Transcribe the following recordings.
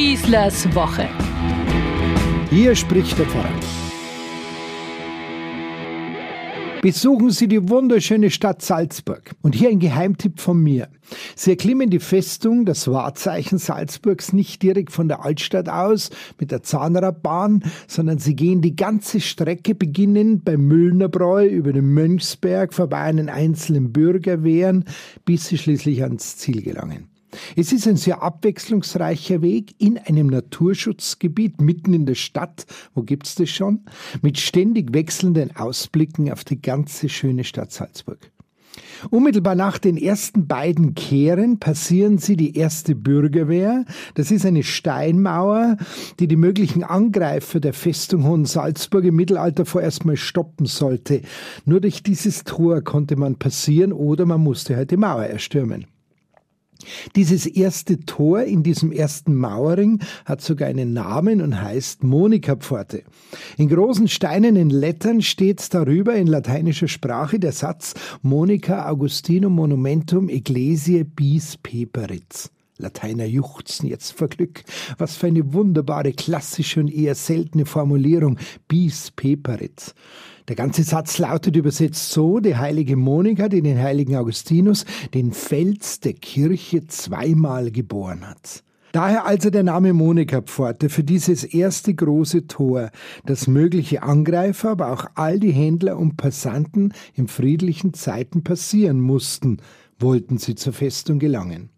Schießlers Woche. Hier spricht der Pfarrer. Besuchen Sie die wunderschöne Stadt Salzburg. Und hier ein Geheimtipp von mir. Sie erklimmen die Festung, das Wahrzeichen Salzburgs, nicht direkt von der Altstadt aus mit der Zahnradbahn, sondern Sie gehen die ganze Strecke, beginnen beim Müllnerbräu über den Mönchsberg, vorbei an den einzelnen Bürgerwehren, bis Sie schließlich ans Ziel gelangen. Es ist ein sehr abwechslungsreicher Weg in einem Naturschutzgebiet mitten in der Stadt, wo gibt's das schon, mit ständig wechselnden Ausblicken auf die ganze schöne Stadt Salzburg. Unmittelbar nach den ersten beiden Kehren passieren sie die erste Bürgerwehr. Das ist eine Steinmauer, die die möglichen Angreifer der Festung Hohensalzburg im Mittelalter vorerst mal stoppen sollte. Nur durch dieses Tor konnte man passieren oder man musste halt die Mauer erstürmen. Dieses erste Tor in diesem ersten Mauerring hat sogar einen Namen und heißt Monikapforte. In großen steinernen Lettern steht darüber in lateinischer Sprache der Satz Monica Augustinum Monumentum Ecclesiae bis Peperitz. Lateiner juchzen jetzt vor Glück. Was für eine wunderbare, klassische und eher seltene Formulierung. Bis Peperitz. Der ganze Satz lautet übersetzt so, die heilige Monika, die den heiligen Augustinus, den Fels der Kirche zweimal geboren hat. Daher also der Name Monika-Pforte für dieses erste große Tor, das mögliche Angreifer, aber auch all die Händler und Passanten in friedlichen Zeiten passieren mussten, wollten sie zur Festung gelangen.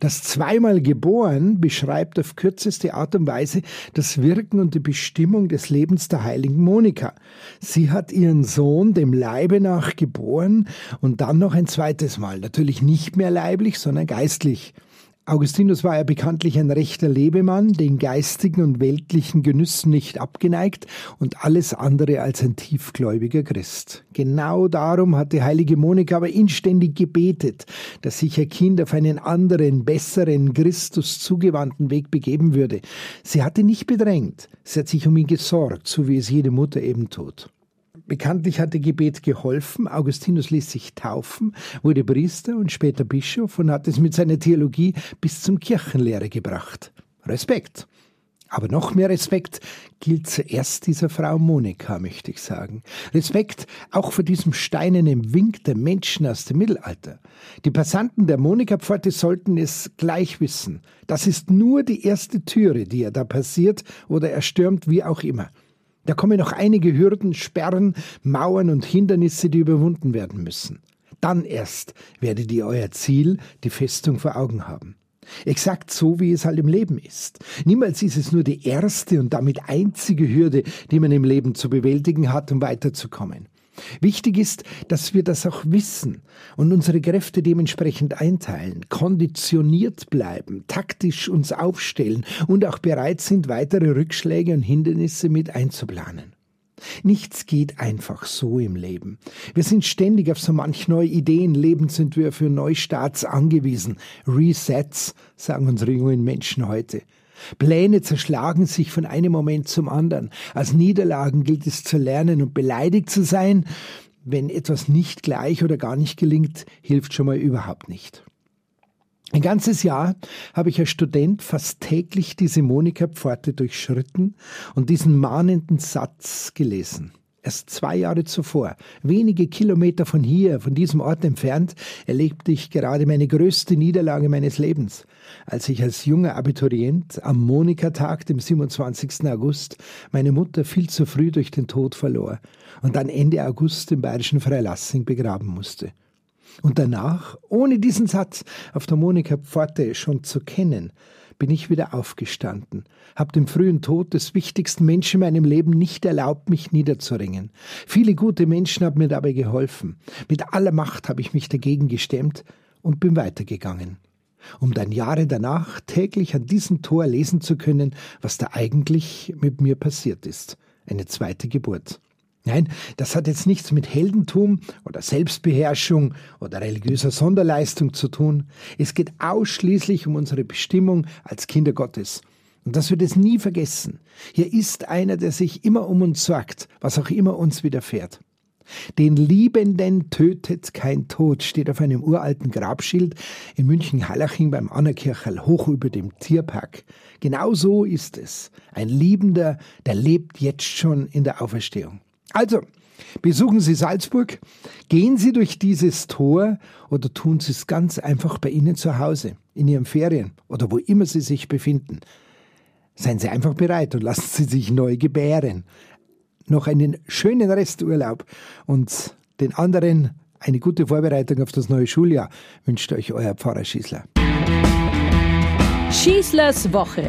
Das zweimal geboren beschreibt auf kürzeste Art und Weise das Wirken und die Bestimmung des Lebens der heiligen Monika. Sie hat ihren Sohn dem Leibe nach geboren und dann noch ein zweites Mal, natürlich nicht mehr leiblich, sondern geistlich. Augustinus war ja bekanntlich ein rechter Lebemann, den geistigen und weltlichen Genüssen nicht abgeneigt und alles andere als ein tiefgläubiger Christ. Genau darum hat die heilige Monika aber inständig gebetet, dass sich ihr Kind auf einen anderen, besseren, Christus zugewandten Weg begeben würde. Sie hatte nicht bedrängt, sie hat sich um ihn gesorgt, so wie es jede Mutter eben tut. Bekanntlich hatte Gebet geholfen. Augustinus ließ sich taufen, wurde Priester und später Bischof und hat es mit seiner Theologie bis zum Kirchenlehre gebracht. Respekt. Aber noch mehr Respekt gilt zuerst dieser Frau Monika, möchte ich sagen. Respekt auch vor diesem steinernen Wink der Menschen aus dem Mittelalter. Die Passanten der Monika-Pforte sollten es gleich wissen. Das ist nur die erste Türe, die er da passiert oder erstürmt, wie auch immer. Da kommen noch einige Hürden, Sperren, Mauern und Hindernisse, die überwunden werden müssen. Dann erst werdet ihr euer Ziel, die Festung vor Augen haben. Exakt so, wie es halt im Leben ist. Niemals ist es nur die erste und damit einzige Hürde, die man im Leben zu bewältigen hat, um weiterzukommen. Wichtig ist, dass wir das auch wissen und unsere Kräfte dementsprechend einteilen, konditioniert bleiben, taktisch uns aufstellen und auch bereit sind, weitere Rückschläge und Hindernisse mit einzuplanen. Nichts geht einfach so im Leben. Wir sind ständig auf so manch neue Ideen, Lebensentwürfe und Neustarts angewiesen. Resets, sagen unsere jungen Menschen heute. Pläne zerschlagen sich von einem Moment zum anderen. Aus Niederlagen gilt es zu lernen und beleidigt zu sein, wenn etwas nicht gleich oder gar nicht gelingt, hilft schon mal überhaupt nicht. Ein ganzes Jahr habe ich als Student fast täglich diese Monika-Pforte durchschritten und diesen mahnenden Satz gelesen. Erst zwei Jahre zuvor, wenige Kilometer von hier, von diesem Ort entfernt, erlebte ich gerade meine größte Niederlage meines Lebens, als ich als junger Abiturient am Monika-Tag, dem 27. August, meine Mutter viel zu früh durch den Tod verlor und dann Ende August im bayerischen Freilassing begraben musste. Und danach, ohne diesen Satz auf der Monika-Pforte schon zu kennen, bin ich wieder aufgestanden, hab dem frühen Tod des wichtigsten Menschen in meinem Leben nicht erlaubt, mich niederzuringen. Viele gute Menschen haben mir dabei geholfen. Mit aller Macht habe ich mich dagegen gestemmt und bin weitergegangen um dann Jahre danach täglich an diesem Tor lesen zu können, was da eigentlich mit mir passiert ist. Eine zweite Geburt. Nein, das hat jetzt nichts mit Heldentum oder Selbstbeherrschung oder religiöser Sonderleistung zu tun. Es geht ausschließlich um unsere Bestimmung als Kinder Gottes. Und das wird es nie vergessen. Hier ist einer, der sich immer um uns sorgt, was auch immer uns widerfährt. Den Liebenden tötet kein Tod, steht auf einem uralten Grabschild in München-Hallaching beim Annerkircherl hoch über dem Tierpark. Genau so ist es. Ein Liebender, der lebt jetzt schon in der Auferstehung. Also, besuchen Sie Salzburg, gehen Sie durch dieses Tor oder tun Sie es ganz einfach bei Ihnen zu Hause, in Ihren Ferien oder wo immer Sie sich befinden. Seien Sie einfach bereit und lassen Sie sich neu gebären noch einen schönen Resturlaub und den anderen eine gute Vorbereitung auf das neue Schuljahr wünscht euch euer Pfarrer Schießler. Schießlers Woche,